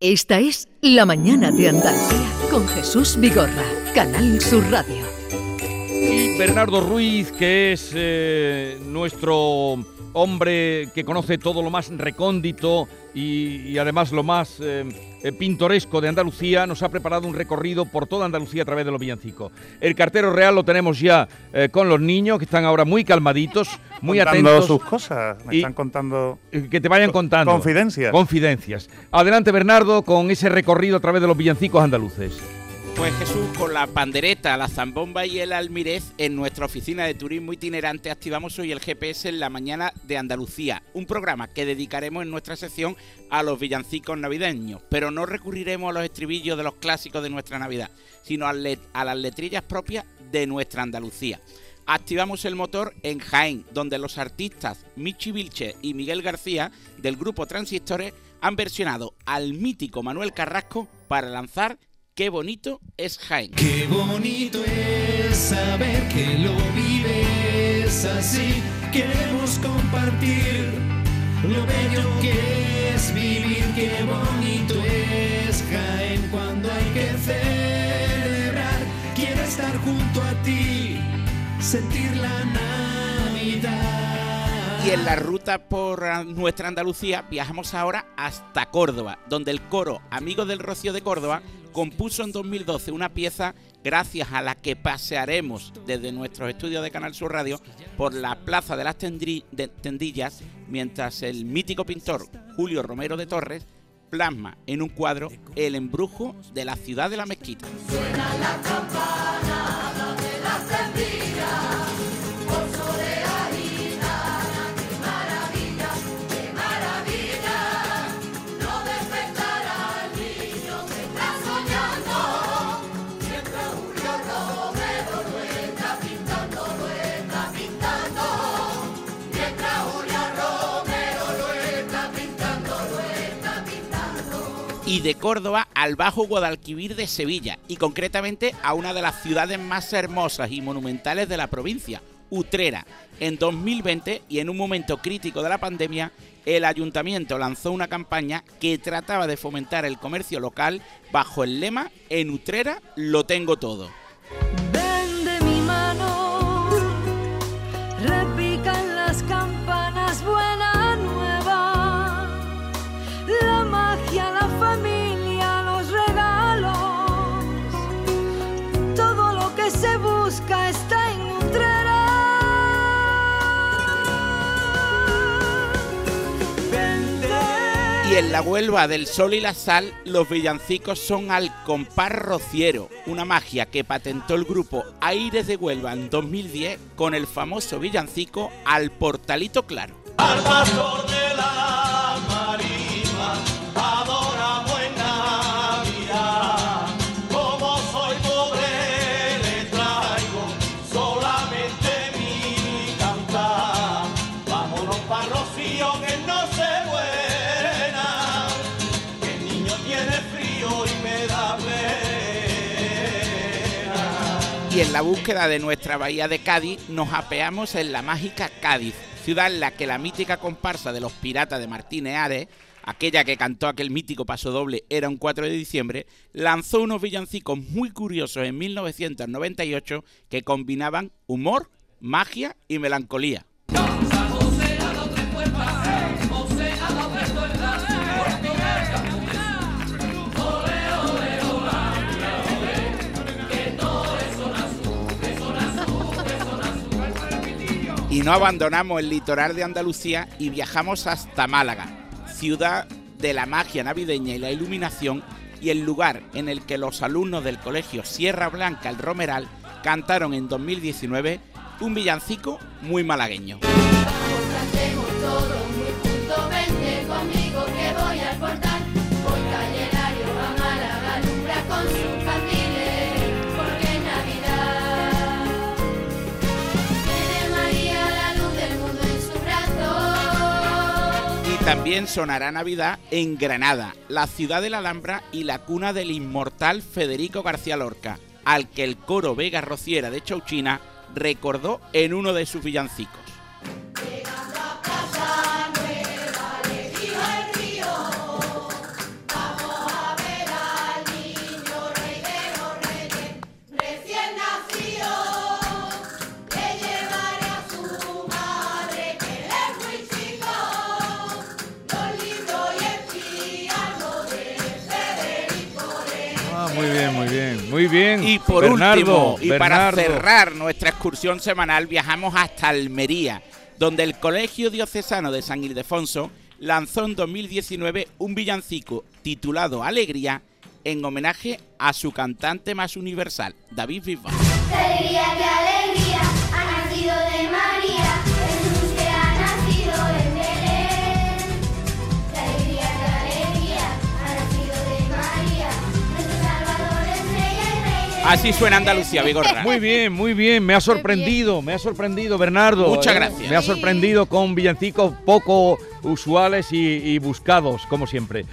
Esta es La Mañana de Andalucía con Jesús Vigorra, Canal Sur Radio. Y Bernardo Ruiz, que es eh, nuestro hombre que conoce todo lo más recóndito y, además lo más eh, eh, pintoresco de Andalucía, nos ha preparado un recorrido por toda Andalucía a través de los villancicos. El cartero real lo tenemos ya con los niños, que están ahora muy calmaditos, muy contando atentos. sus cosas, me están contando... Que te vayan contando. Confidencias. Confidencias. Adelante, Bernardo, con ese recorrido a través de los villancicos andaluces. Pues Jesús, con la pandereta, la zambomba y el almirez, en nuestra oficina de turismo itinerante activamos hoy el GPS en la mañana de Andalucía, un programa que dedicaremos en nuestra sección a los villancicos navideños, pero no recurriremos a los estribillos de los clásicos de nuestra Navidad, sino a, las letrillas propias de nuestra Andalucía. Activamos el motor en Jaén, donde los artistas Michi Vilche y Miguel García del grupo Transistores han versionado al mítico Manuel Carrasco para lanzar Qué bonito es Jaén. Qué bonito es saber que lo vives así. Queremos compartir lo bello que es vivir. Qué bonito es Jaén cuando hay que celebrar. Quiero estar junto a ti, sentir la Navidad. Y en la ruta por nuestra Andalucía viajamos ahora hasta Córdoba, donde el coro Amigos del Rocío de Córdoba compuso en 2012 una pieza gracias a la que pasearemos desde nuestros estudios de Canal Sur Radio por la Plaza de las Tendillas, mientras el mítico pintor Julio Romero de Torres plasma en un cuadro el embrujo de la ciudad de la mezquita. Y de Córdoba al Bajo Guadalquivir de Sevilla y concretamente a una de las ciudades más hermosas y monumentales de la provincia, Utrera. En 2020 y en un momento crítico de la pandemia, el ayuntamiento lanzó una campaña que trataba de fomentar el comercio local bajo el lema En Utrera lo tengo todo. En la Huelva del Sol y la Sal, los villancicos son al compás rociero, una magia que patentó el grupo Aires de Huelva en 2010 con el famoso villancico Al Portalito Claro. Y en la búsqueda de nuestra bahía de Cádiz nos apeamos en la mágica Cádiz, ciudad en la que la mítica comparsa de los piratas de Martínez Ares, aquella que cantó aquel mítico paso doble Era un 4 de diciembre, lanzó unos villancicos muy curiosos en 1998 que combinaban humor, magia y melancolía. Y no abandonamos el litoral de Andalucía y viajamos hasta Málaga, ciudad de la magia navideña y la iluminación y el lugar en el que los alumnos del colegio Sierra Blanca el Romeral cantaron en 2019 un villancico muy malagueño. También sonará Navidad en Granada, la ciudad de la Alhambra y la cuna del inmortal Federico García Lorca, al que el coro Vega Rociera de Chauchina recordó en uno de sus villancicos. Muy bien, muy bien, muy bien. Y por Bernardo, último, y para cerrar nuestra excursión semanal, viajamos hasta Almería, donde el Colegio Diocesano de San Ildefonso lanzó en 2019 un villancico titulado Alegría en homenaje a su cantante más universal, David Bisbal. Así suena Andalucía, Vigorra. Muy bien, muy bien, me ha sorprendido, me ha sorprendido Bernardo. Muchas ¿eh? gracias. Me ha sorprendido con villancicos poco usuales y, y buscados, como siempre.